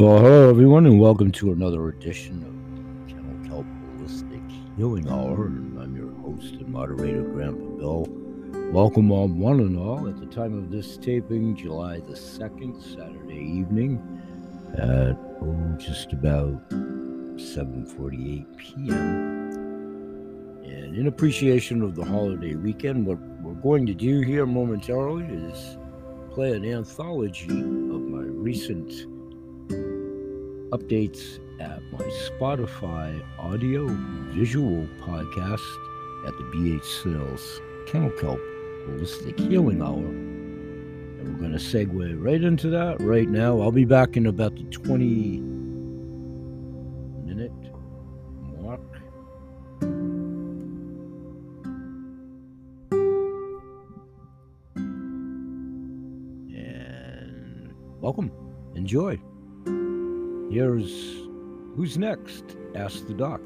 Well, hello everyone, and welcome to another edition of Kennel Kelp Holistic Healing Hour. And I'm your host and moderator, Grandpa Bill. Welcome on one and all at the time of this taping, July the 2nd, Saturday evening at oh, just about 7:48 p.m. And in appreciation of the holiday weekend, what we're going to do here momentarily is play an anthology of my recent updates at my Spotify audio visual podcast at the BH Sales Kennel Kelp Holistic Healing Hour. And we're going to segue right into that right now. I'll be back in about the 20 minute mark. And welcome. Enjoy. Here's Who's Next? asked the Doc.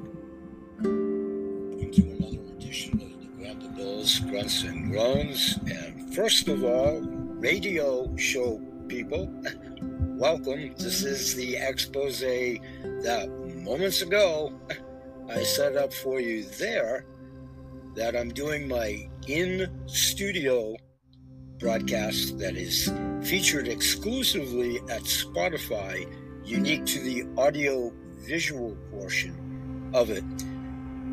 Welcome to another edition of the Grandpa Bills Grunts and Groans. And first of all, radio show people, welcome. This is the expose that moments ago I set up for you there that I'm doing my in studio broadcast that is featured exclusively at Spotify, unique to the audio visual portion of it.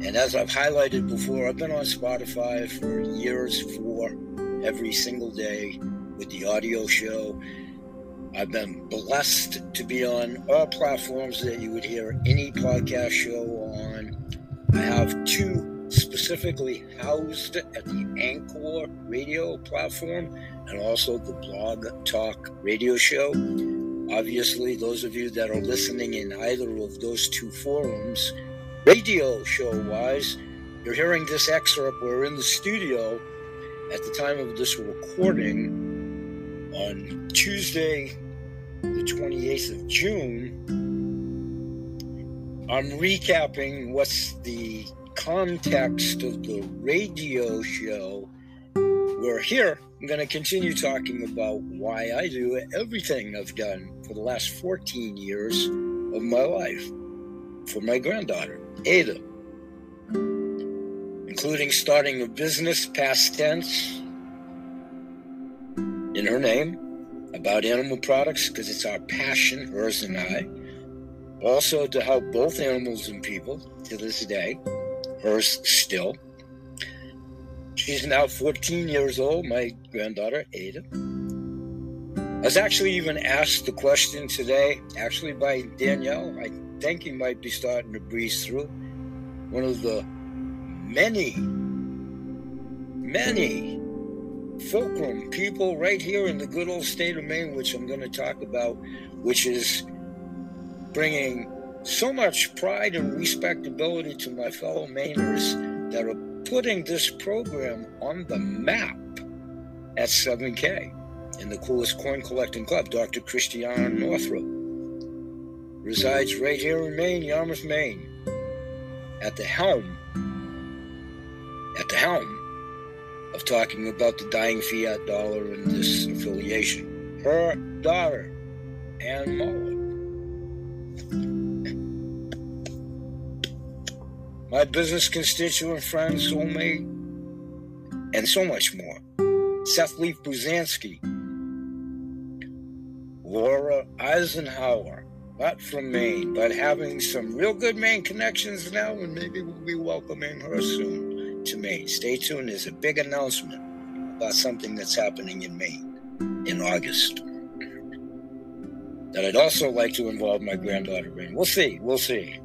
And as I've highlighted before, I've been on Spotify for years for every single day with the audio show. I've been blessed to be on all platforms that you would hear any podcast show on. I have two specifically housed at the Anchor radio platform and also the Blog Talk radio show. Obviously, those of you that are listening in either of those two forums, radio show wise, you're hearing this excerpt. We're in the studio at the time of this recording on Tuesday, the 28th of June. I'm recapping what's the context of the radio show, we're here. I'm going to continue talking about why I do everything I've done for the last 14 years of my life for my granddaughter, Ada, including starting a business, past tense, in her name about animal products because it's our passion, hers and I. Also, to help both animals and people to this day hers still. She's now 14 years old, my granddaughter, Ada. I was actually even asked the question today, actually by Danielle. I think he might be starting to breeze through. One of the many, many fulcrum people right here in the good old state of Maine, which I'm going to talk about, which is bringing so much pride and respectability to my fellow Mainers that are putting this program on the map at 7K in the coolest coin collecting club, Dr. Christiane Northrup. Resides right here in Maine, Yarmouth, Maine, at the helm, at the helm of talking about the dying fiat dollar and this affiliation. Her daughter, Anne Muller my business constituent friends, soulmate, and so much more. Seth Leaf Pruzansky, Laura Eisenhower, not from Maine, but having some real good Maine connections now, and maybe we'll be welcoming her soon to Maine. Stay tuned, there's a big announcement about something that's happening in Maine in August that I'd also like to involve my granddaughter in. We'll see, we'll see.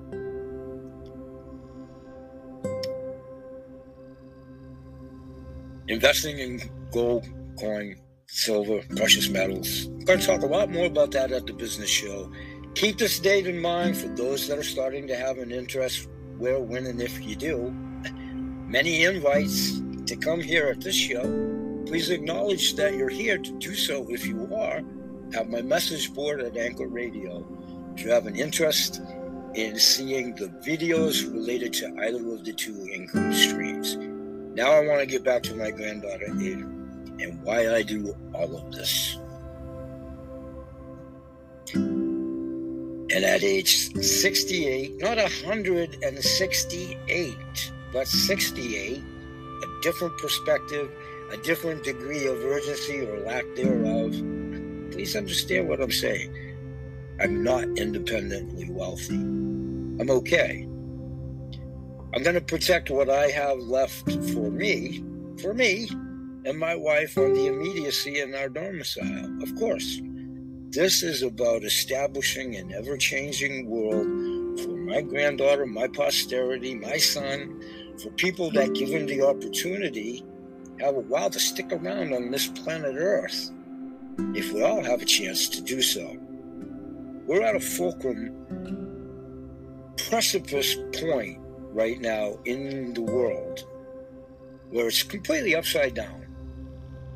Investing in gold, coin, silver, precious metals. I'm going to talk a lot more about that at the business show. Keep this date in mind for those that are starting to have an interest where, when, and if you do. Many invites to come here at this show. Please acknowledge that you're here to do so if you are. Have my message board at Anchor Radio. If you have an interest in seeing the videos related to either of the two income streams. Now I want to get back to my granddaughter, Ada, and why I do all of this. And at age 68, not 168, but 68, a different perspective, a different degree of urgency or lack thereof. Please understand what I'm saying. I'm not independently wealthy. I'm okay. I'm going to protect what I have left for me, for me, and my wife on the immediacy in our domicile. Of course, this is about establishing an ever changing world for my granddaughter, my posterity, my son, for people that, given the opportunity, have a while to stick around on this planet Earth, if we all have a chance to do so. We're at a fulcrum precipice point right now in the world where it's completely upside down.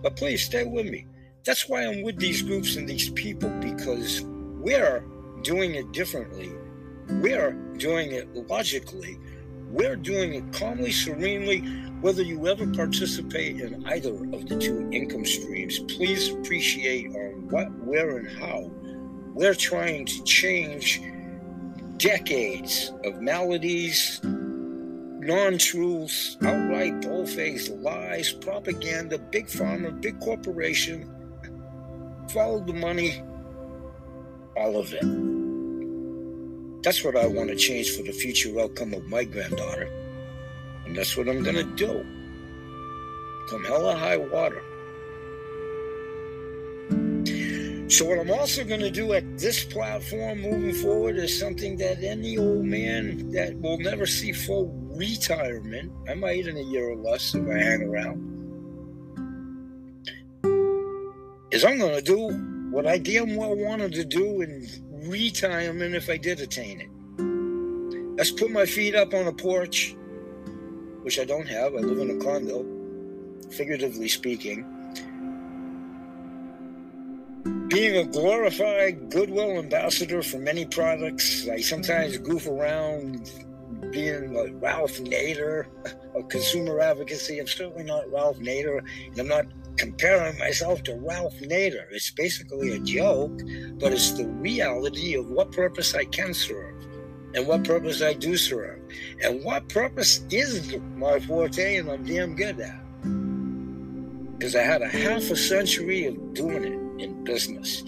But please stay with me. That's why I'm with these groups and these people because we're doing it differently. We're doing it logically. We're doing it calmly, serenely. Whether you ever participate in either of the two income streams, please appreciate on what, where, and how we're trying to change decades of maladies, non truths, outright bull faced lies, propaganda, big pharma, big corporation, follow the money, all of it. That's what I want to change for the future outcome of my granddaughter. And that's what I'm going to do. Come hell or high water. So, what I'm also going to do at this platform moving forward is something that any old man that will never see full retirement, I might in a year or less if I hang around, is I'm going to do what I damn well wanted to do in retirement if I did attain it. Let's put my feet up on a porch, which I don't have. I live in a condo, figuratively speaking. Being a glorified goodwill ambassador for many products, I sometimes goof around being like Ralph Nader of consumer advocacy. I'm certainly not Ralph Nader, and I'm not comparing myself to Ralph Nader. It's basically a joke, but it's the reality of what purpose I can serve and what purpose I do serve. And what purpose is my forte and I'm damn good at. Because I had a half a century of doing it in business,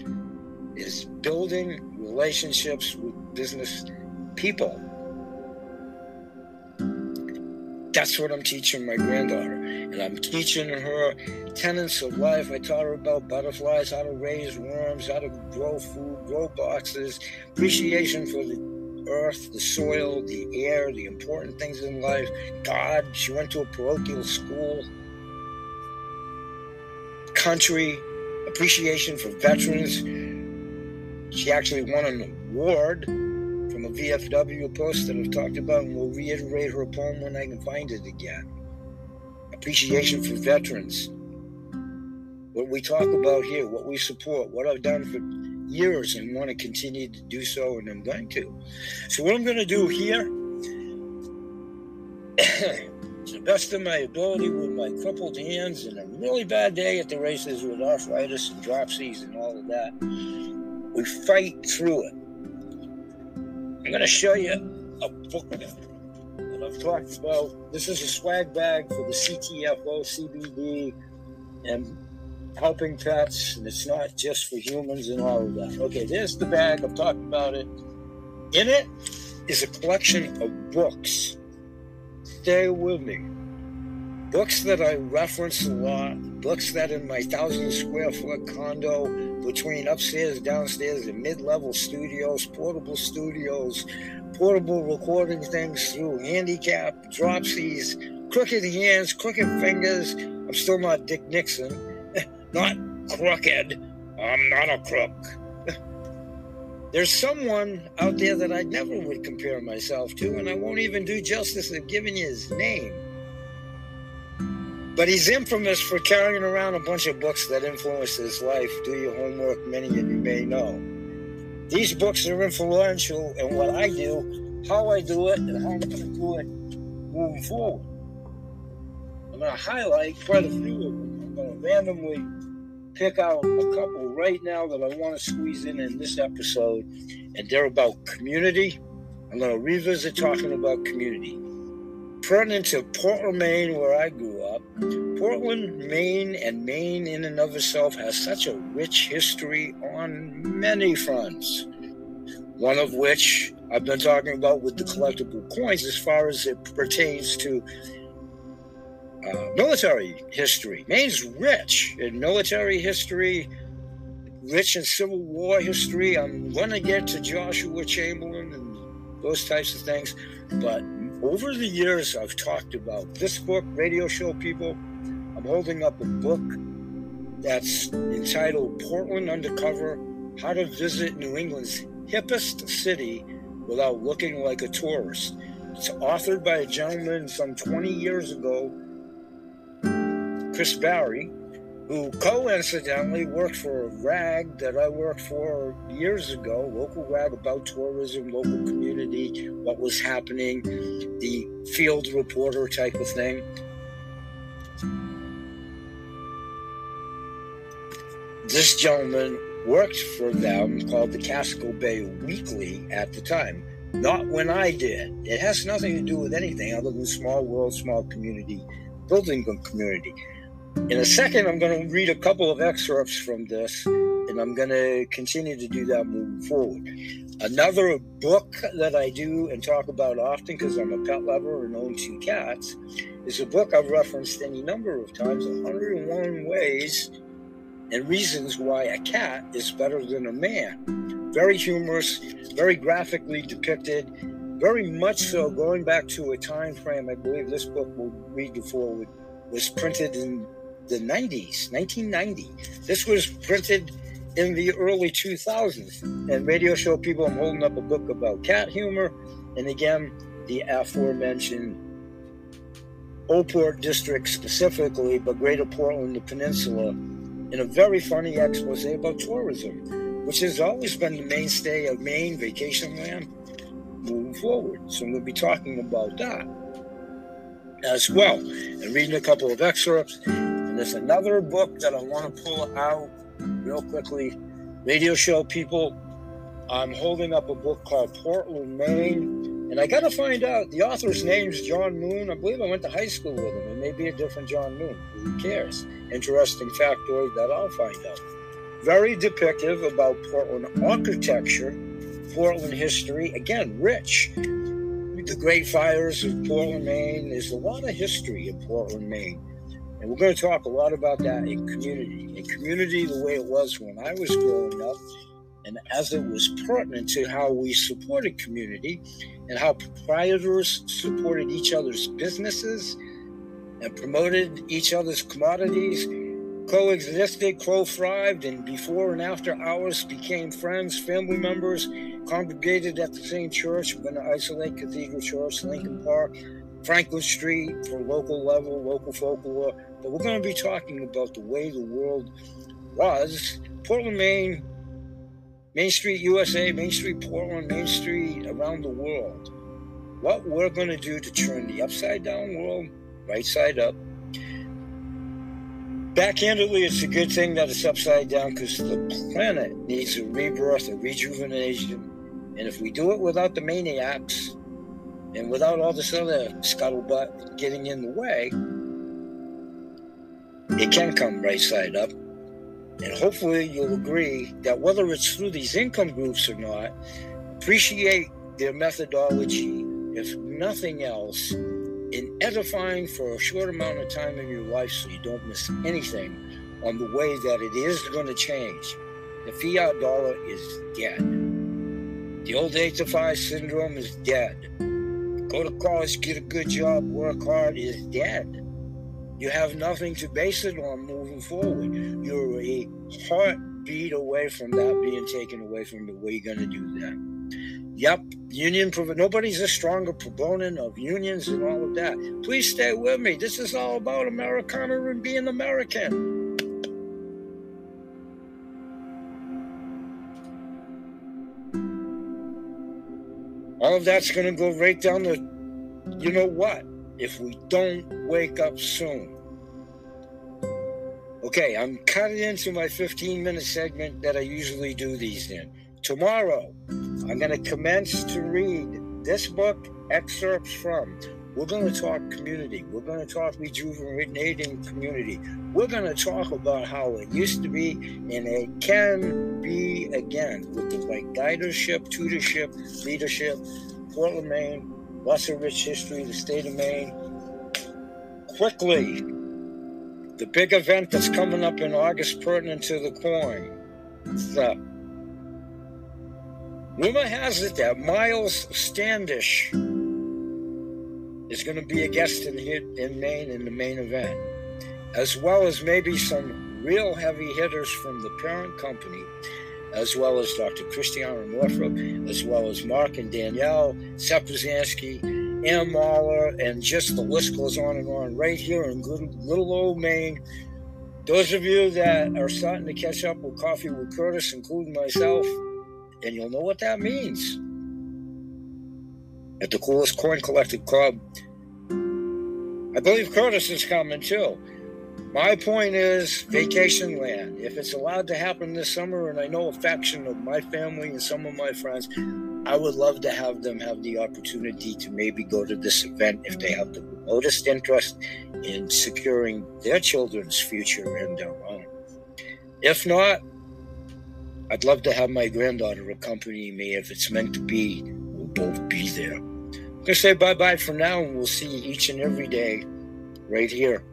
is building relationships with business people that's what I'm teaching my granddaughter. And I'm teaching her tenets of life. I taught her about butterflies, how to raise worms, how to grow food, grow boxes, appreciation for the earth, the soil, the air, the important things in life, God. She went to a parochial school, country, appreciation for veterans. She actually won an award a VFW post that I've talked about, and will reiterate her poem when I can find it again. Appreciation for veterans. What we talk about here, what we support, what I've done for years and want to continue to do so, and I'm going to. So, what I'm going to do here, to the best of my ability, with my crippled hands and a really bad day at the races with arthritis and dropsies and all of that, we fight through it. I'm going to show you a book that I've talked about. This is a swag bag for the CTFO, CBD, and helping pets, and it's not just for humans and all of that. Okay, there's the bag. I've talked about it. In it is a collection of books. Stay with me. Books that I reference a lot, books that in my thousand square foot condo between upstairs, downstairs, and mid level studios, portable studios, portable recording things through handicap, dropsies, crooked hands, crooked fingers. I'm still not Dick Nixon, not crooked. I'm not a crook. There's someone out there that I never would compare myself to, and I won't even do justice of giving you his name. But he's infamous for carrying around a bunch of books that influenced his life. Do your homework, many of you may know. These books are influential in what I do, how I do it, and how I'm going to do it moving forward. I'm going to highlight quite a few of them. I'm going to randomly pick out a couple right now that I want to squeeze in in this episode, and they're about community. I'm going to revisit talking about community. Pertinent to Portland, Maine, where I grew up, Portland, Maine, and Maine in and of itself has such a rich history on many fronts. One of which I've been talking about with the collectible coins as far as it pertains to uh, military history. Maine's rich in military history, rich in Civil War history. I'm going to get to Joshua Chamberlain and those types of things. But over the years, I've talked about this book, Radio Show People. I'm holding up a book that's entitled Portland Undercover How to Visit New England's Hippest City Without Looking Like a Tourist. It's authored by a gentleman some 20 years ago Chris Barry, who coincidentally worked for a rag that I worked for years ago, local rag about tourism, local community, what was happening, the field reporter type of thing. This gentleman worked for them called the Casco Bay Weekly at the time. Not when I did. It has nothing to do with anything other than small world, small community, building community. In a second, I'm going to read a couple of excerpts from this, and I'm going to continue to do that moving forward. Another book that I do and talk about often because I'm a pet lover and own two cats is a book I've referenced any number of times 101 Ways and Reasons Why a Cat is Better Than a Man. Very humorous, very graphically depicted, very much so going back to a time frame I believe this book will read before was printed in the 90s, 1990. This was printed in the early 2000s. And radio show people, I'm holding up a book about cat humor. And again, the aforementioned Old Port District specifically, but Greater Portland, the Peninsula, in a very funny expose about tourism, which has always been the mainstay of Maine vacation land moving forward. So we'll be talking about that as well and reading a couple of excerpts there's another book that I want to pull out real quickly. Radio show people, I'm holding up a book called Portland, Maine. And I got to find out the author's name is John Moon. I believe I went to high school with him. It may be a different John Moon. Who cares? Interesting factoid that I'll find out. Very depictive about Portland architecture, Portland history. Again, rich. The Great Fires of Portland, Maine. There's a lot of history in Portland, Maine. And we're going to talk a lot about that in community. In community, the way it was when I was growing up, and as it was pertinent to how we supported community and how proprietors supported each other's businesses and promoted each other's commodities, coexisted, co-thrived, and before and after hours became friends, family members, congregated at the same church. We're going to isolate Cathedral Church, Lincoln Park, Franklin Street for local level, local folklore. But we're going to be talking about the way the world was. Portland, Maine, Main Street, USA, Main Street, Portland, Main Street, around the world. What we're going to do to turn the upside down world right side up. Backhandedly, it's a good thing that it's upside down because the planet needs a rebirth, a rejuvenation. And if we do it without the maniacs, and without all this other scuttlebutt getting in the way, it can come right side up. And hopefully you'll agree that whether it's through these income groups or not, appreciate their methodology, if nothing else, in edifying for a short amount of time in your life so you don't miss anything on the way that it is going to change. The fiat dollar is dead. The old 8 to 5 syndrome is dead go to college, get a good job, work hard is dead. You have nothing to base it on moving forward. You're a heartbeat away from that being taken away from the way you. What are you going to do then? Yep, union. Nobody's a stronger proponent of unions and all of that. Please stay with me. This is all about Americana and being American. All of that's going to go right down the, you know what, if we don't wake up soon. Okay, I'm cutting into my 15 minute segment that I usually do these in. Tomorrow, I'm going to commence to read this book, excerpts from. We're going to talk community. We're going to talk rejuvenating community. We're going to talk about how it used to be and it can be again with the right guidership, tutorship, leadership. Portland, Maine, lots of rich history, the state of Maine. Quickly, the big event that's coming up in August pertinent to the coin. The rumor has it that Miles Standish is going to be a guest in in Maine in the main event, as well as maybe some real heavy hitters from the parent company, as well as Dr. Christiane Northrup, as well as Mark and Danielle Sepazansky Ann Mahler, and just the list goes on and on right here in little old Maine. Those of you that are starting to catch up with Coffee with Curtis, including myself, and you'll know what that means. At the coolest coin collecting club, I believe Curtis is coming too. My point is vacation land. If it's allowed to happen this summer, and I know a faction of my family and some of my friends, I would love to have them have the opportunity to maybe go to this event if they have the remotest interest in securing their children's future and their own. If not, I'd love to have my granddaughter accompany me. If it's meant to be, both be there. I'm going to say bye bye for now, and we'll see you each and every day right here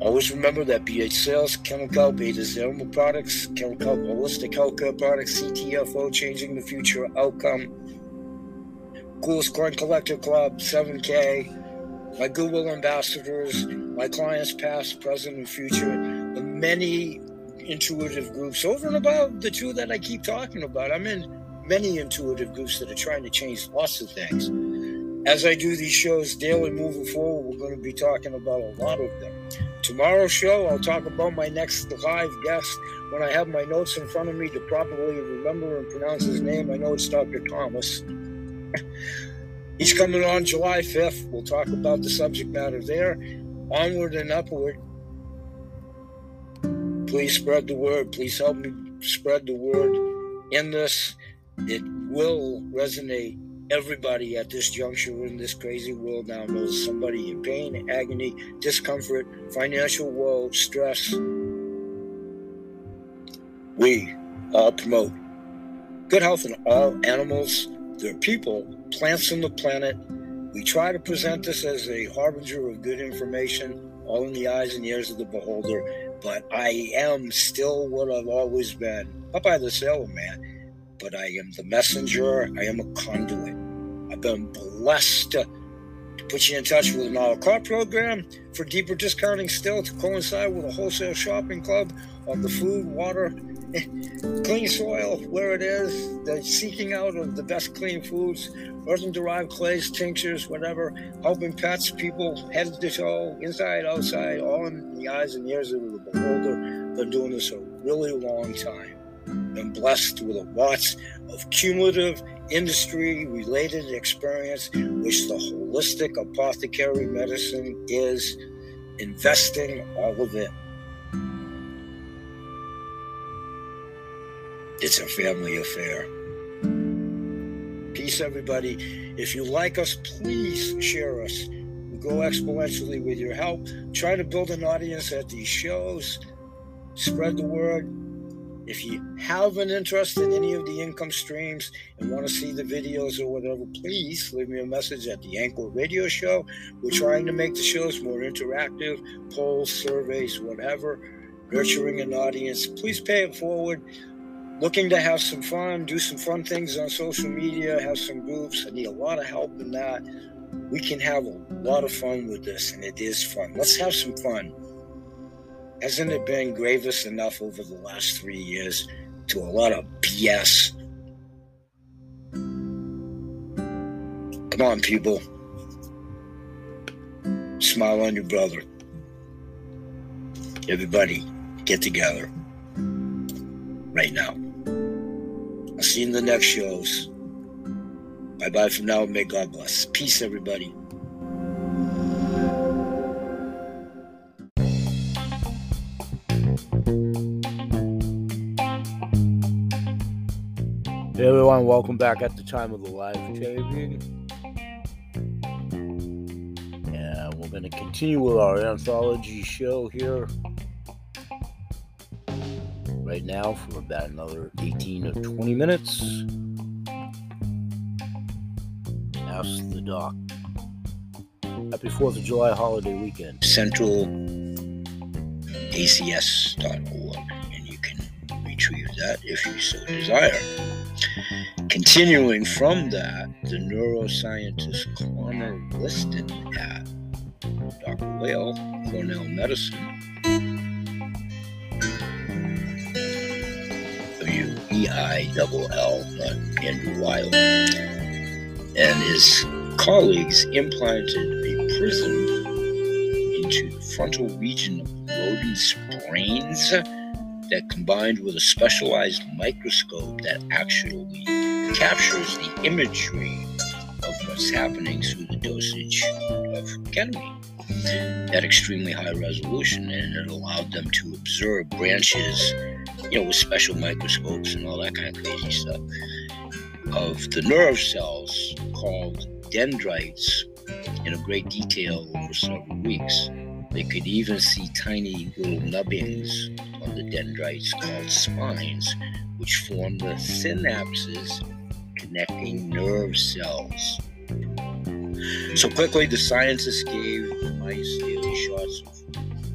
Always remember that BH Sales, Chemical, Beta Zermal Products, Kennel Kelp Holistic Healthcare Products, CTFO, Changing the Future Outcome, Coolest Coin Collector Club, 7K, my Google ambassadors, my clients past, present, and future, the many intuitive groups over and above the two that I keep talking about. I'm in many intuitive groups that are trying to change lots of things. As I do these shows daily moving forward, we're going to be talking about a lot of them. Tomorrow's show, I'll talk about my next live guest when I have my notes in front of me to properly remember and pronounce his name. I know it's Dr. Thomas. He's coming on July 5th. We'll talk about the subject matter there. Onward and upward. Please spread the word. Please help me spread the word in this. It will resonate everybody at this juncture in this crazy world now knows somebody in pain, agony, discomfort, financial woe, stress. We all promote good health in all animals, their people, plants on the planet. We try to present this as a harbinger of good information, all in the eyes and ears of the beholder. But I am still what I've always been. Popeye the Sailor Man but I am the messenger. I am a conduit. I've been blessed to, to put you in touch with an a la carte program for deeper discounting still to coincide with a wholesale shopping club on the food, water, clean soil where it is, the seeking out of the best clean foods, earthen derived clays, tinctures, whatever, helping pets, people, head to toe, inside, outside, all in the eyes and ears of the beholder. Been doing this a really long time been blessed with a lots of cumulative industry related experience, which the holistic apothecary medicine is investing all of it. It's a family affair. Peace, everybody. If you like us, please share us. We go exponentially with your help. Try to build an audience at these shows. Spread the word if you have an interest in any of the income streams and want to see the videos or whatever, please leave me a message at the Anchor Radio Show. We're trying to make the shows more interactive, polls, surveys, whatever, nurturing an audience. Please pay it forward. Looking to have some fun, do some fun things on social media, have some groups. I need a lot of help in that. We can have a lot of fun with this, and it is fun. Let's have some fun. Hasn't it been grievous enough over the last three years to a lot of BS? Come on, people. Smile on your brother. Everybody, get together. Right now. I'll see you in the next shows. Bye bye for now. May God bless. Peace, everybody. Hey everyone, welcome back at the time of the live taping. Yeah, we're going to continue with our anthology show here right now for about another 18 or 20 minutes. Ask the doc. Happy 4th of July holiday weekend. CentralACS.org, and you can retrieve that if you so desire. Continuing from that, the neuroscientist Conor Liston at Dr. Weil, Cornell Medicine, W E I L L, Andrew Weil, and his colleagues implanted a prism into the frontal region of rodents' brains that combined with a specialized microscope that actually captures the imagery of what's happening through the dosage of ketamine at extremely high resolution, and it allowed them to observe branches, you know, with special microscopes and all that kind of crazy stuff, of the nerve cells called dendrites in a great detail over several weeks. They could even see tiny little nubbings on the dendrites called spines, which form the synapses connecting nerve cells. So quickly, the scientists gave the mice daily shots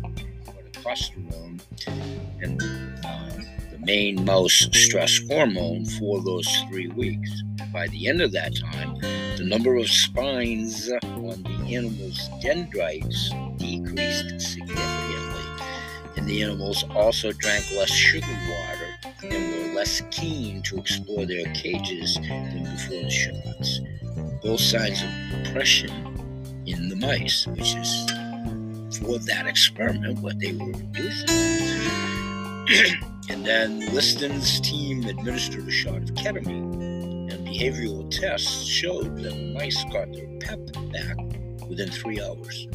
of corticosterone and uh, the main mouse stress hormone for those three weeks. By the end of that time, the number of spines on the animal's dendrites decreased significantly, and the animals also drank less sugar water and were less keen to explore their cages than before the shots. Both signs of depression in the mice, which is for that experiment what they were reducing. and then Liston's team administered a shot of ketamine, behavioral tests showed that mice got their pep back within three hours.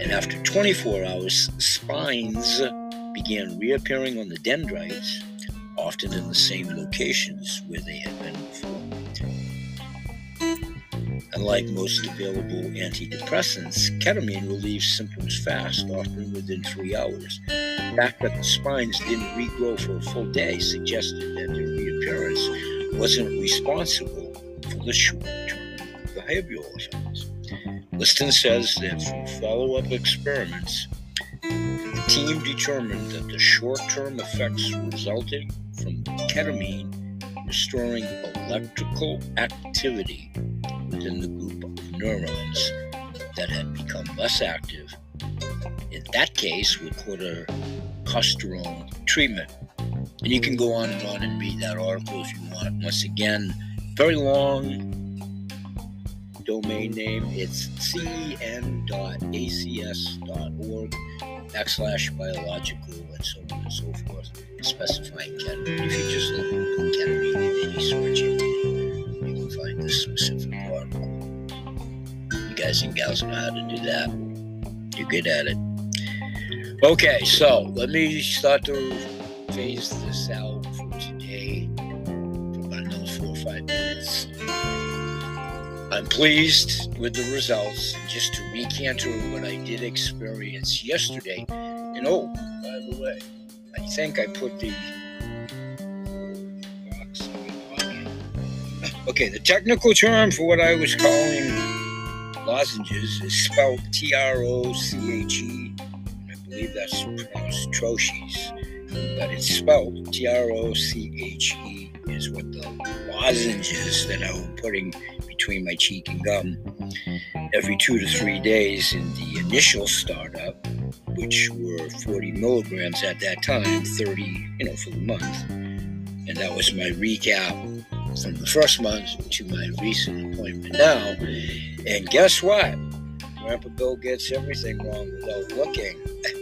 And after 24 hours, spines began reappearing on the dendrites, often in the same locations where they had been before. Unlike most available antidepressants, ketamine relieves symptoms fast, often within three hours. The fact that the spines didn't regrow for a full day suggested that their reappearance wasn't responsible for the short term behavioral effects. Mm-hmm. Liston says that through follow up experiments, the team determined that the short term effects resulting from ketamine restoring electrical activity within the group of neurons that had become less active, in that case with corticosterone treatment. And you can mm-hmm. go on and on and read that article if you want. Once again, very long domain name. It's cen.acs.org backslash biological and so on and so forth, specifying ketamine. If you just look for ketamine in any search engine, you can find this specific article. You guys and gals know how to do that. You're good at it. Okay, so let me start to phase this out for today for about another four or five minutes. I'm pleased with the results. Just to recant what I did experience yesterday, and oh, by the way, I think I put the Okay, the technical term for what I was calling lozenges is spelled T R O C H E. I believe that's pronounced troches, but it's spelled T R O C H E is what the lozenges that I was putting between my cheek and gum every two to three days in the initial startup, which were 40 milligrams at that time, 30, you know, for the month. And that was my recap from the first month to my recent appointment now. And guess what? Grandpa Bill gets everything wrong without looking.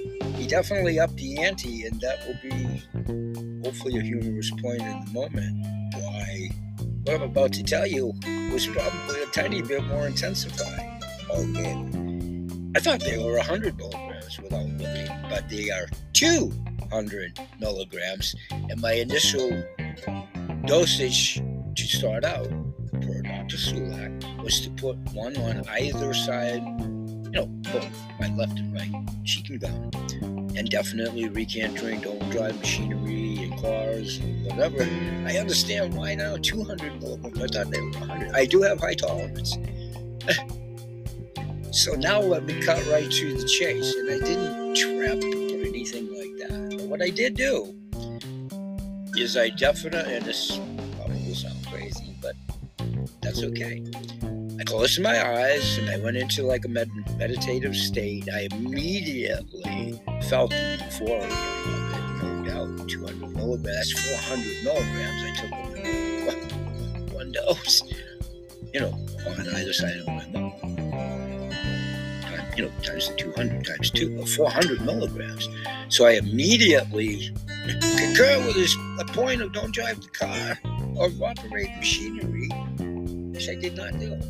he definitely upped the ante, and that will be hopefully a humorous point in the moment. Why what I'm about to tell you was probably a tiny bit more intensified. Okay. I thought they were 100 milligrams without looking, but they are 200 milligrams, and my initial dosage to start out, per Dr. Sulak, was to put one on either side, you know, both, my left and right, cheek and gum, and definitely recantering, don't drive machinery and cars and whatever. I understand why now 200 milligrams. I thought they were 100. I do have high tolerance. so now let me cut right to the chase, and I didn't trap or anything like that. But what I did do is I definitely, and this probably will sound crazy, but that's okay. Closed my eyes and I went into like a med- meditative state. I immediately felt the euphoria of it. No doubt, 200 milligrams, that's 400 milligrams. I took one, one dose, you know, on either side of my mouth. You know, times the 200 times two, uh, 400 milligrams. So I immediately concur with his point of don't drive the car or operate machinery, which I did not do.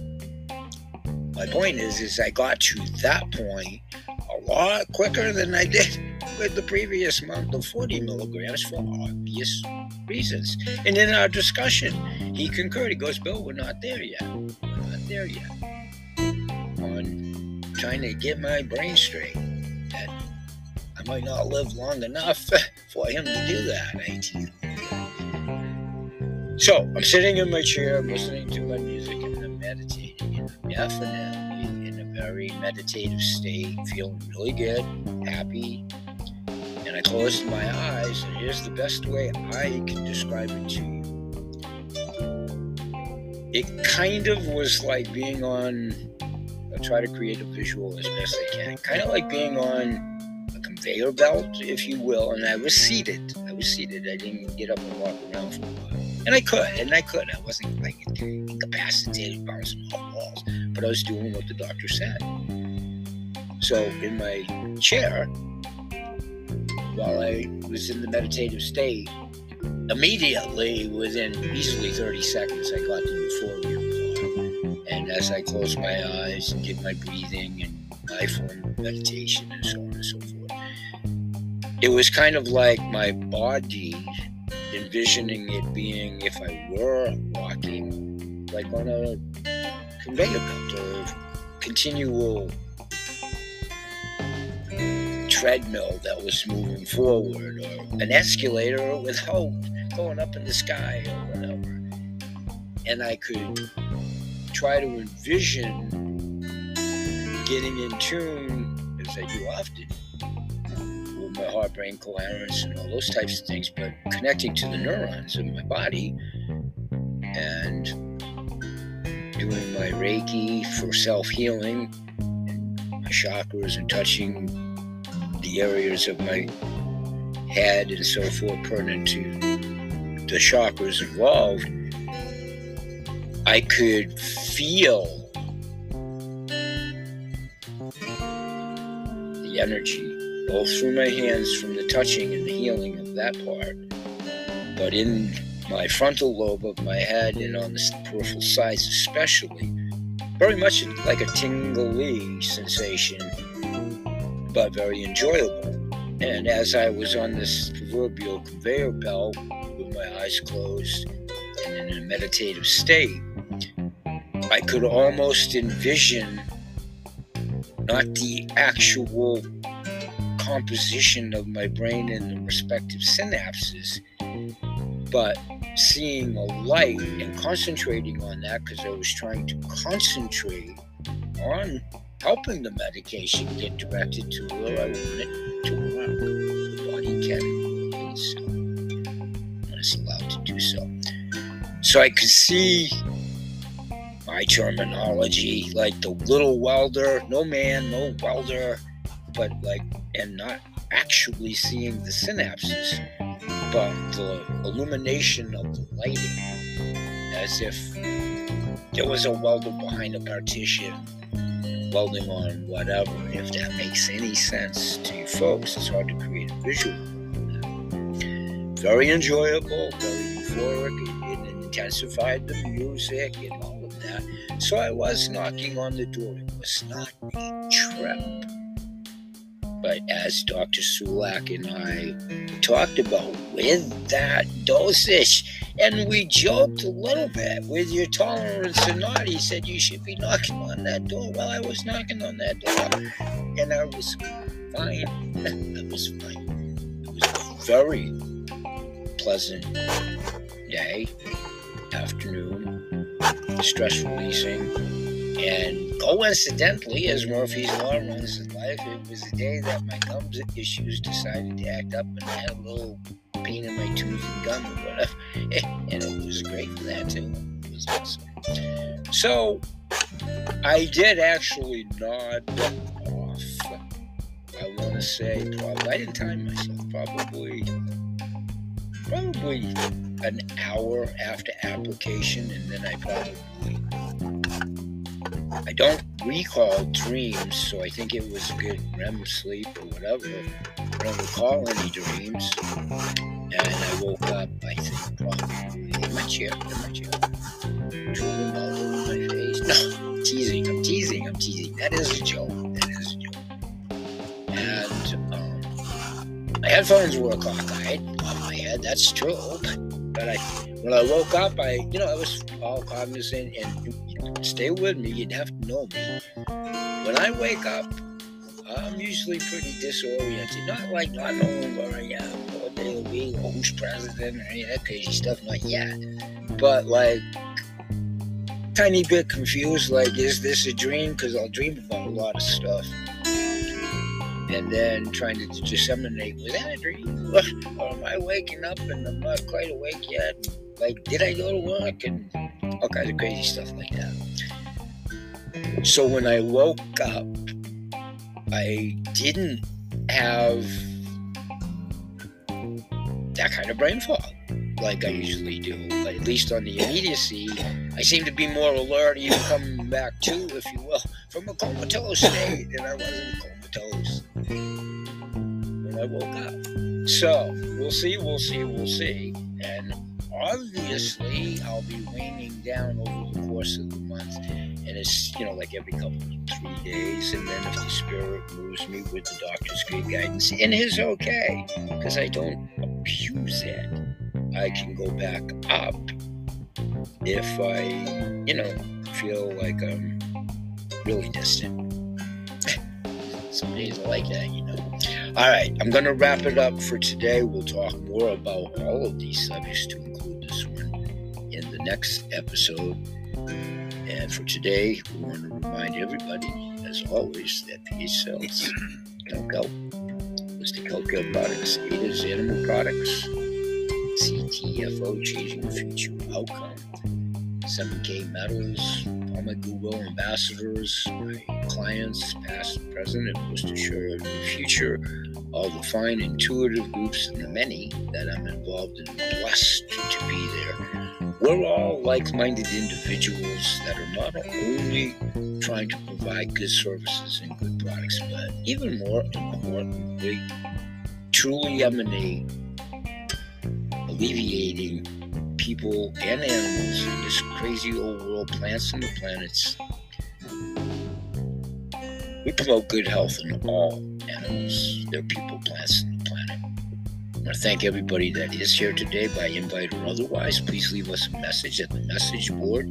My point is, is I got to that point a lot quicker than I did with the previous month of 40 milligrams for obvious reasons. And in our discussion, he concurred. He goes, Bill, we're not there yet. We're not there yet. On trying to get my brain straight. That I might not live long enough for him to do that. 18. So I'm sitting in my chair, listening to my music, definitely in a very meditative state, feeling really good, happy. And I closed my eyes, and here's the best way I can describe it to you. It kind of was like being on, I'll try to create a visual as best I can, kind of like being on a conveyor belt, if you will, and I was seated. I was seated. I didn't get up and walk around for a while. And I could, and I could. I wasn't like incapacitated, bouncing off walls, but I was doing what the doctor said. So in my chair, while I was in the meditative state, immediately within easily 30 seconds, I got the euphoria. And as I closed my eyes and did my breathing and mindful meditation and so on and so forth, it was kind of like my body envisioning it being if I were walking like on a conveyor belt or continual treadmill that was moving forward or an escalator without going up in the sky or whatever. And I could try to envision getting in tune, as I do often, with my heart brain coherence and all those types of things, but connecting to the neurons of my body and doing my Reiki for self healing my chakras and touching the areas of my head and so forth pertinent to the chakras involved, I could feel the energy both through my hands from the touching and the healing of that part, but in my frontal lobe of my head and on the peripheral sides especially, very much like a tingly sensation, but very enjoyable. And as I was on this proverbial conveyor belt with my eyes closed and in a meditative state, I could almost envision not the actual composition of my brain and the respective synapses, but seeing a light and concentrating on that because I was trying to concentrate on helping the medication get directed to where I want it to work. The body can so when allowed to do so. So I could see my terminology like the little welder, no man, no welder, but like and not actually seeing the synapses, but the illumination of the lighting, as if there was a welder behind a partition welding on whatever. If that makes any sense to you folks, it's hard to create a visual. Very enjoyable, very euphoric. It, it intensified the music and all of that. So I was knocking on the door. It was not a trap But as Dr. Sulak and I talked about with that dosage, and we joked a little bit with your tolerance or not, he said you should be knocking on that door. Well, I was knocking on that door, and I was fine. I was fine. It was a very pleasant day, afternoon, stress releasing and coincidentally, as Murphy's Law runs his life, it was the day that my gums issues decided to act up and I had a little pain in my tooth and gum or whatever. And it was great for that too. It was awesome. So I did actually nod off. I want to say probably I didn't time myself. Probably probably an hour after application, and then I probably I don't recall dreams, so I think it was good REM sleep or whatever. I don't recall any dreams. And I woke up, I think, probably in my chair, in my chair. Drooling all over my face. No, teasing, I'm teasing, I'm teasing. That is a joke. That is a joke. And um, my headphones were cockeyed on my head, that's true. But I, when I woke up, I, you know, I was all cognizant and stay with me. You'd have to know me. When I wake up, I'm usually pretty disoriented. Not like not knowing where I am, what day of the week, or who's president, or any of that crazy stuff. Not yet. But like, tiny bit confused. Like, is this a dream? Because I'll dream about a lot of stuff. And then trying to disseminate, was that a dream? or am I waking up and I'm not quite awake yet? Like, did I go to work? And all kinds of crazy stuff like that. So when I woke up, I didn't have that kind of brain fog like I usually do. But at least on the immediacy, I seem to be more alert, even coming back to, if you will, from a comatose state, and I wasn't comatose when I woke up. So we'll see, we'll see, we'll see. And obviously I'll be waning down over the course of the month. And it's, you know, like every couple three days. And then if the spirit moves me with the doctor's great guidance, and his okay, because I don't abuse it, I can go back up if I, you know, feel like I'm really distant. Some days like that, you know. All right, I'm going to wrap it up for today. We'll talk more about all of these subjects to include this one in the next episode. And for today, we want to remind everybody, as always, that these Cells, Elk Help, Holistic Healthcare Products, ADA's Animal Products, CTFO, Changing the Future Outcome, 7K Metals, all my Goodwill ambassadors, my clients, past, and present, and most assured future, all the fine intuitive groups and the many that I'm involved in, blessed to be there. We're all like minded individuals that are not only trying to provide good services and good products, but even more importantly, truly emanate alleviating people and animals in this crazy old world, plants and the planets. We promote good health in all animals, their people, plants, and the planet. I want to thank everybody that is here today by invite or otherwise. Please leave us a message at the message board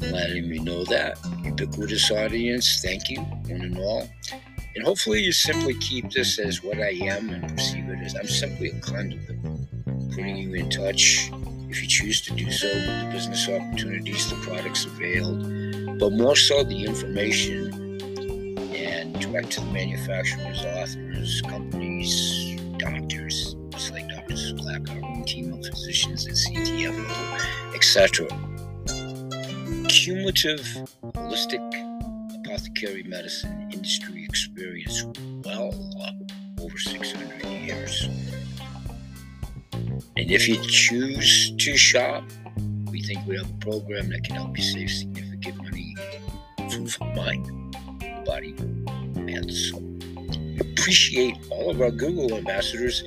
letting me know that. Ubiquitous audience, thank you, one and all. And hopefully you simply keep this as what I am and perceive it as I'm simply a conduit, putting you in touch if you choose to do so the business opportunities, the products availed, but more so the information and direct to the manufacturers, authors, companies, doctors, like our own team of physicians at CTFO, etc. Cumulative holistic apothecary medicine industry experience well over 600 years. And if you choose to shop, we think we have a program that can help you save significant money food for mind, body, and soul. Appreciate all of our Goodwill ambassadors.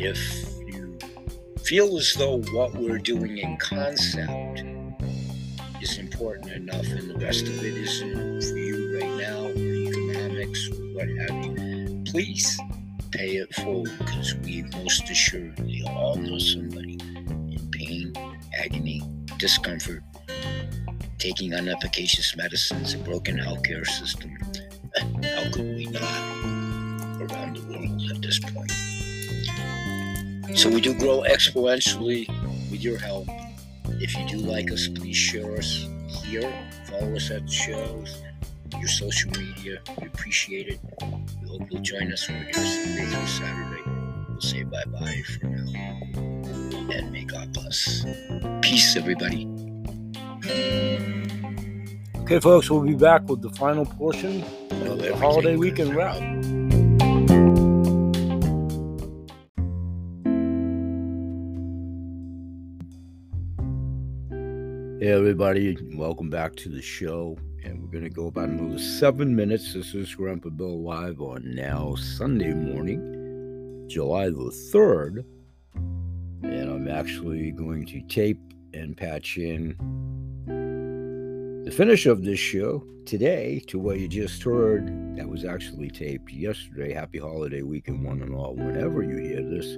If you feel as though what we're doing in concept is important enough and the rest of it isn't for you right now, or economics, or what have you, please pay it forward because we most assuredly all know somebody in pain, agony, discomfort, taking unefficacious medicines, a broken healthcare system. How could we not around the world at this point? So we do grow exponentially with your help. If you do like us, please share us here, follow us at the shows, your social media. We appreciate it. We hope you'll join us for here Saturday. We'll say bye bye for now. And may God bless. Peace, everybody. Okay, folks, we'll be back with the final portion of the holiday weekend wrap. Hey, everybody, welcome back to the show. And we're going to go about another seven minutes. This is Grandpa Bill Live on now Sunday morning, July the 3rd. And I'm actually going to tape and patch in the finish of this show today to what you just heard. That was actually taped yesterday. Happy holiday weekend, one and all. Whenever you hear this,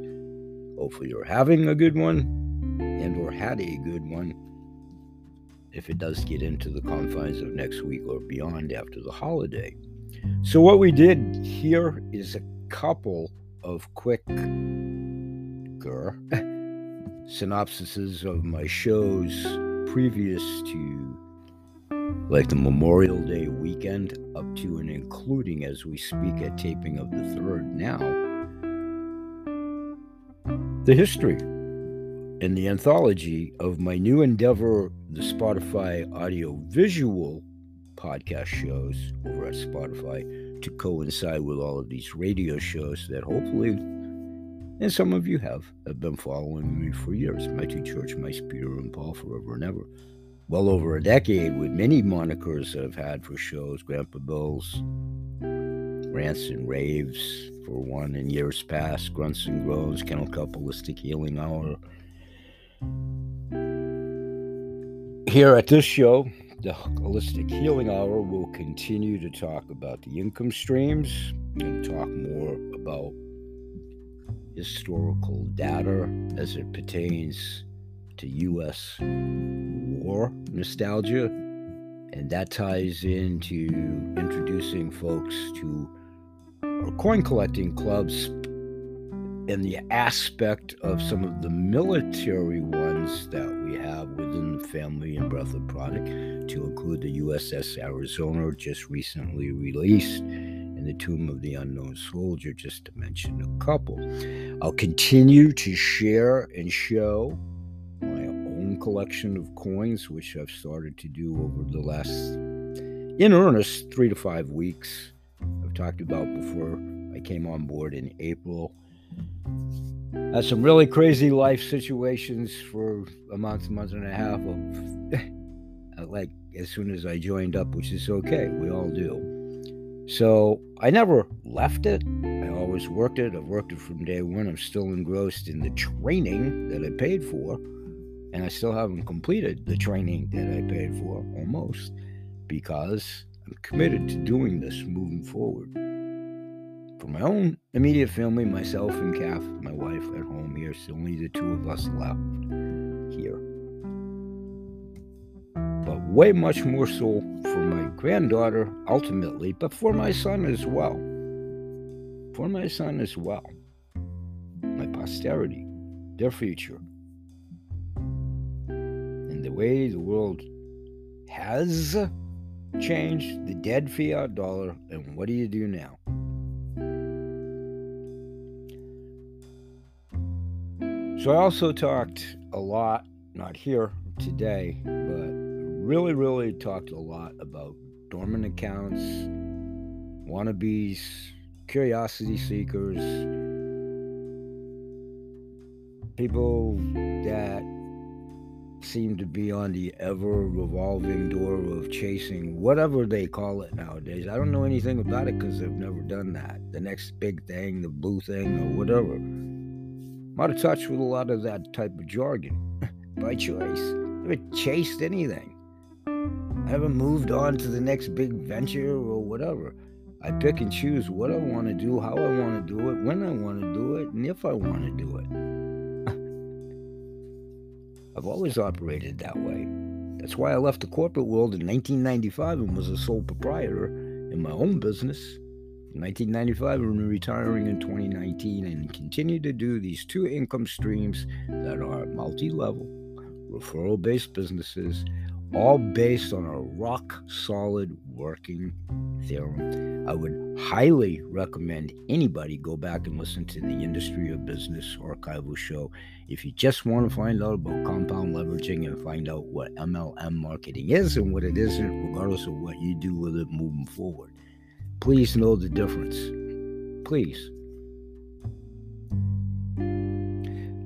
hopefully you're having a good one and or had a good one if it does get into the confines of next week or beyond after the holiday. So, what we did here is a couple of quick synopsises of my shows previous to like the Memorial Day weekend up to and including as we speak at taping of the third now the history and the anthology of my new endeavor, the Spotify audio visual podcast shows over at Spotify to coincide with all of these radio shows that hopefully, and some of you have, have been following me for years. My two church, my Peter and Paul, forever and ever. Well over a decade with many monikers that I've had for shows, Grandpa Bill's, Rants and Raves, for one, in years past, Grunts and Groans, Kennel Kelp Holistic Healing Hour, here at this show, the Holistic Healing Hour will continue to talk about the income streams and talk more about historical data as it pertains to U.S. war nostalgia. And that ties into introducing folks to our coin collecting clubs and the aspect of some of the military ones that we have within the family and breath of product, to include the USS Arizona, just recently released, and the Tomb of the Unknown Soldier, just to mention a couple. I'll continue to share and show my own collection of coins, which I've started to do over the last, in earnest, three to five weeks. I've talked about before I came on board in April had some really crazy life situations for a month, month and a half of uh, like as soon as I joined up, which is okay. We all do. So I never left it. I always worked it. I've worked it from day one. I'm still engrossed in the training that I paid for. And I still haven't completed the training that I paid for almost because I'm committed to doing this moving forward for my own immediate family, myself and Kath, my wife, at home here. So only the two of us left here. But way much more so for my granddaughter, ultimately, but for my son as well. For my son as well. My posterity, their future. And the way the world has changed the dead fiat dollar, and what do you do now? So I also talked a lot, not here today, but really, really talked a lot about dormant accounts, wannabes, curiosity seekers, people that seem to be on the ever revolving door of chasing whatever they call it nowadays. I don't know anything about it because I've never done that. The next big thing, the blue thing, or whatever. Out of touch with a lot of that type of jargon by choice. I haven't chased anything. I haven't moved on to the next big venture or whatever. I pick and choose what I want to do, how I want to do it, when I want to do it, and if I want to do it. I've always operated that way. That's why I left the corporate world in 1995 and was a sole proprietor in my own business. In 1995 and retiring in 2019 and continue to do these two income streams that are multi-level, referral-based businesses all based on a rock solid working theorem. I would highly recommend anybody go back and listen to the Industry of Business archival show if you just want to find out about compound leveraging and find out what MLM marketing is and what it isn't, regardless of what you do with it moving forward. Please know the difference. Please.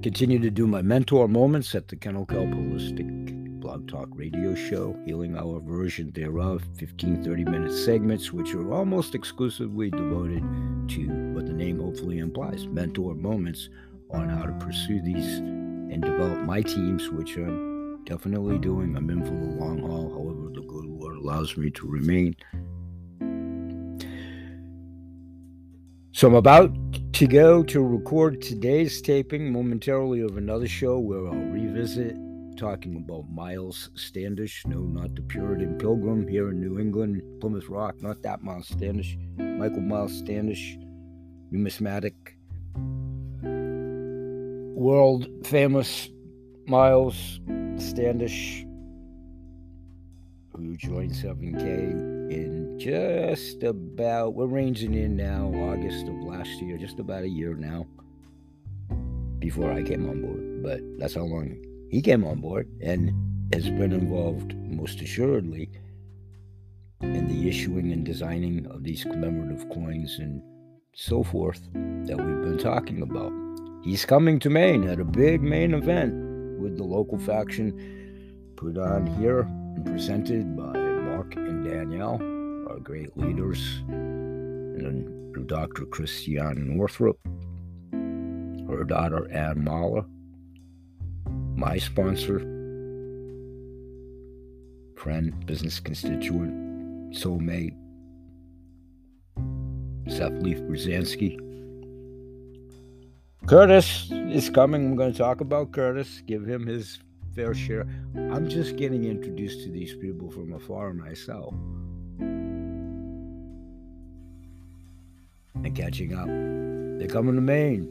Continue to do my mentor moments at the Kennel Kelp Holistic Blog Talk radio show, Healing Hour version thereof, 15 30 minute segments, which are almost exclusively devoted to what the name hopefully implies mentor moments on how to pursue these and develop my teams, which I'm definitely doing. I'm in for the long haul, however, the good Lord allows me to remain. So I'm about to go to record today's taping momentarily of another show where I'll revisit talking about Miles Standish. No, not the Puritan Pilgrim here in New England, Plymouth Rock, not that Miles Standish. Michael Miles Standish, numismatic, world famous Miles Standish, who joined 7K in just about, we're ranging in now, August of last year, just about a year now, before I came on board. But that's how long he came on board and has been involved most assuredly in the issuing and designing of these commemorative coins and so forth that we've been talking about. He's coming to Maine at a big Maine event with the local faction put on here Um, presented by Mark and Danielle, our great leaders, and Dr. Christiane Northrup, her daughter Ann Mahler, my sponsor, friend, business constituent, soulmate, Seth Leaf Pruzansky. Curtis is coming. I'm going to talk about Curtis, give him his fair share. I'm just getting introduced to these people from afar myself. And catching up. They're coming to Maine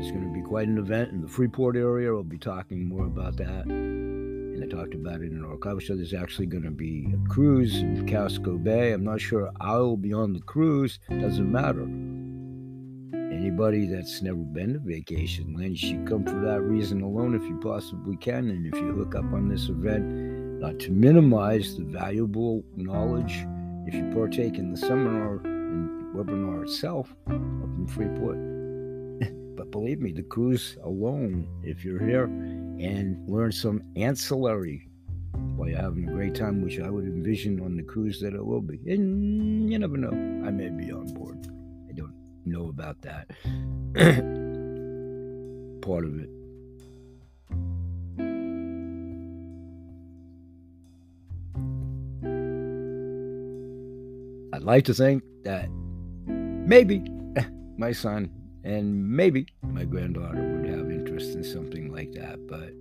It's going to be quite an event in the Freeport area. We'll be talking more about that. And I talked about it in our cover show. There's actually going to be a cruise in Casco Bay. I'm not sure I'll be on the cruise. Doesn't matter. Anybody that's never been to vacation land, you should come for that reason alone if you possibly can. And if you hook up on this event, not to minimize the valuable knowledge, if you partake in the seminar and webinar itself up in Freeport, but believe me, the cruise alone, if you're here and learn some ancillary while you're having a great time, which I would envision on the cruise that it will be. And you never know, I may be on board. Know about that part of it. I'd like to think that maybe my son and maybe my granddaughter would have interest in something like that, but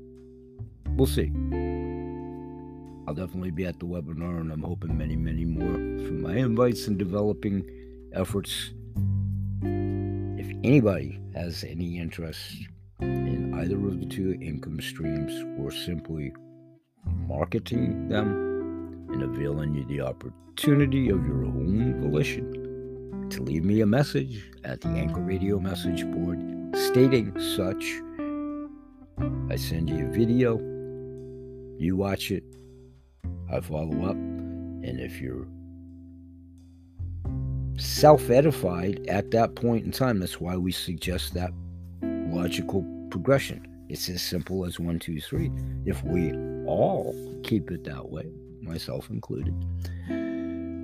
we'll see. I'll definitely be at the webinar, and I'm hoping many, many more from my invites and developing efforts. If anybody has any interest in either of the two income streams or simply marketing them and availing you the opportunity of your own volition, to leave me a message at the Anchor Radio message board stating such. I send you a video, you watch it, I follow up, and if you're self edified at that point in time, that's why we suggest that logical progression. It's as simple as one, two, three. If we all keep it that way, myself included.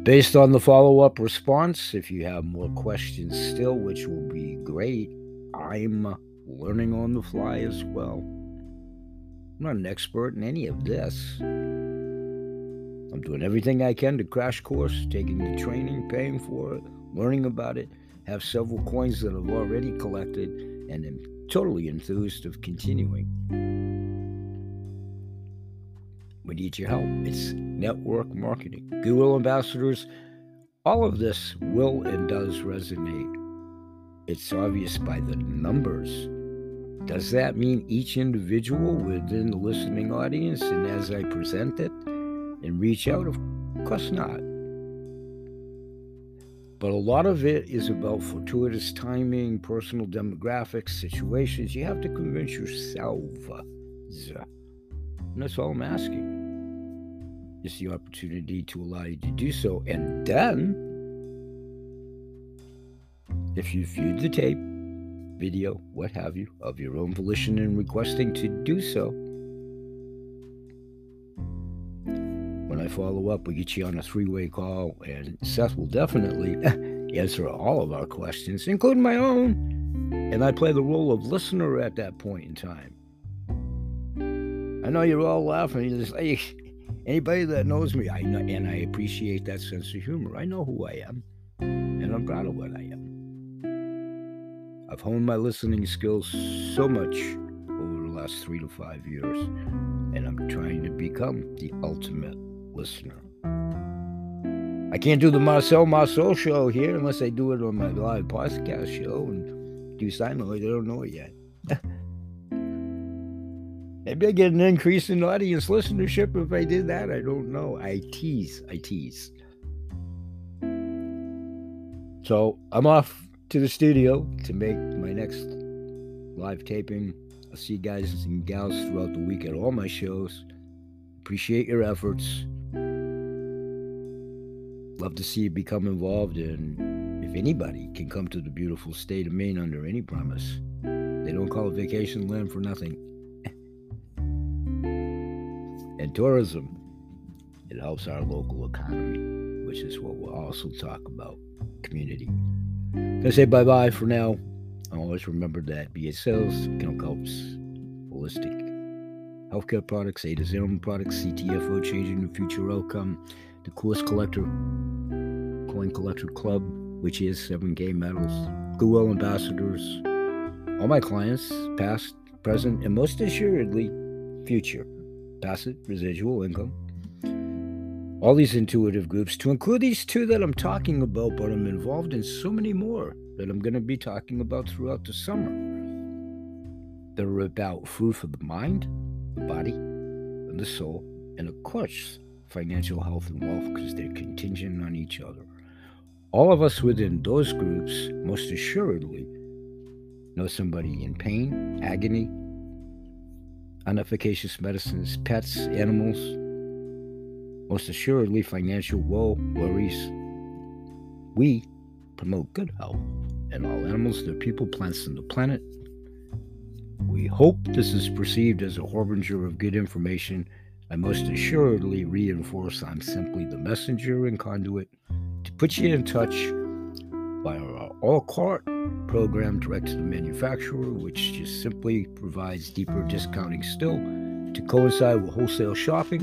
Based on the follow up response, if you have more questions still, which will be great, I'm learning on the fly as well. I'm not an expert in any of this. I'm doing everything I can to crash course, taking the training, paying for it, learning about it, have several coins that I've already collected, and am totally enthused of continuing. We need your help. It's network marketing. Goodwill ambassadors, all of this will and does resonate. It's obvious by the numbers. Does that mean each individual within the listening audience and as I present it and reach out? Of course not. But a lot of it is about fortuitous timing, personal demographics, situations. You have to convince yourself. And that's all I'm asking. It's the opportunity to allow you to do so. And then, if you viewed the tape, video, what have you, of your own volition and requesting to do so, when I follow up, we get you on a three way call, and Seth will definitely answer all of our questions, including my own. And I play the role of listener at that point in time. I know you're all laughing. You're just anybody that knows me, I know, and I appreciate that sense of humor. I know who I am, and I'm proud of what I am. I've honed my listening skills so much over the last three to five years, and I'm trying to become the ultimate listener. I can't do the Marcel Marceau show here unless I do it on my live podcast show and do language. I don't know it yet. Maybe I get an increase in audience listenership if I did that. I don't know. I tease. I tease. So I'm off to the studio to make my next live taping. I'll see you guys and gals throughout the week at all my shows. Appreciate your efforts. Love to see you become involved, and if anybody can come to the beautiful state of Maine under any promise, they don't call it vacation land for nothing. and tourism, it helps our local economy, which is what we'll also talk about community. Gonna say bye bye for now. I Always remember that BA Sales, chemical helps, holistic healthcare products, A to Z products, CTFO, changing the future outcome, the coolest collector, coin collector club, which is 7K Metals, Goodwill ambassadors, all my clients, past, present, and most assuredly, future, passive residual income. All these intuitive groups, to include these two that I'm talking about, but I'm involved in so many more that I'm going to be talking about throughout the summer. They're about food for the mind, the body, and the soul, and of course, financial health and wealth because they're contingent on each other. All of us within those groups, most assuredly, know somebody in pain, agony, unefficacious medicines, pets, animals, most assuredly financial woe, worries. We promote good health in all animals, their people, plants, and the planet. We hope this is perceived as a harbinger of good information. I most assuredly reinforce I'm simply the messenger and conduit to put you in touch by our all cart program direct to the manufacturer, which just simply provides deeper discounting still to coincide with wholesale shopping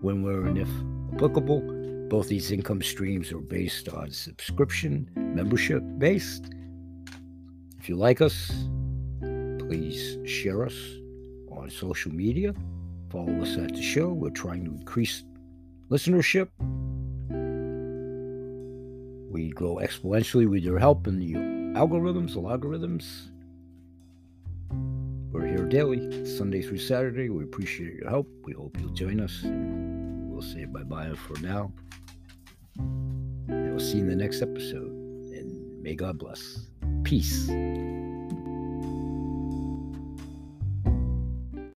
when, where, and if applicable. Both these income streams are based on subscription, membership based. If you like us, please share us on social media. Follow us at the show. We're trying to increase listenership. We grow exponentially with your help in the algorithms, the logarithms. We're here daily, Sunday through Saturday. We appreciate your help. We hope you'll join us. We'll say bye bye for now. And we'll see you in the next episode. And may God bless. Peace.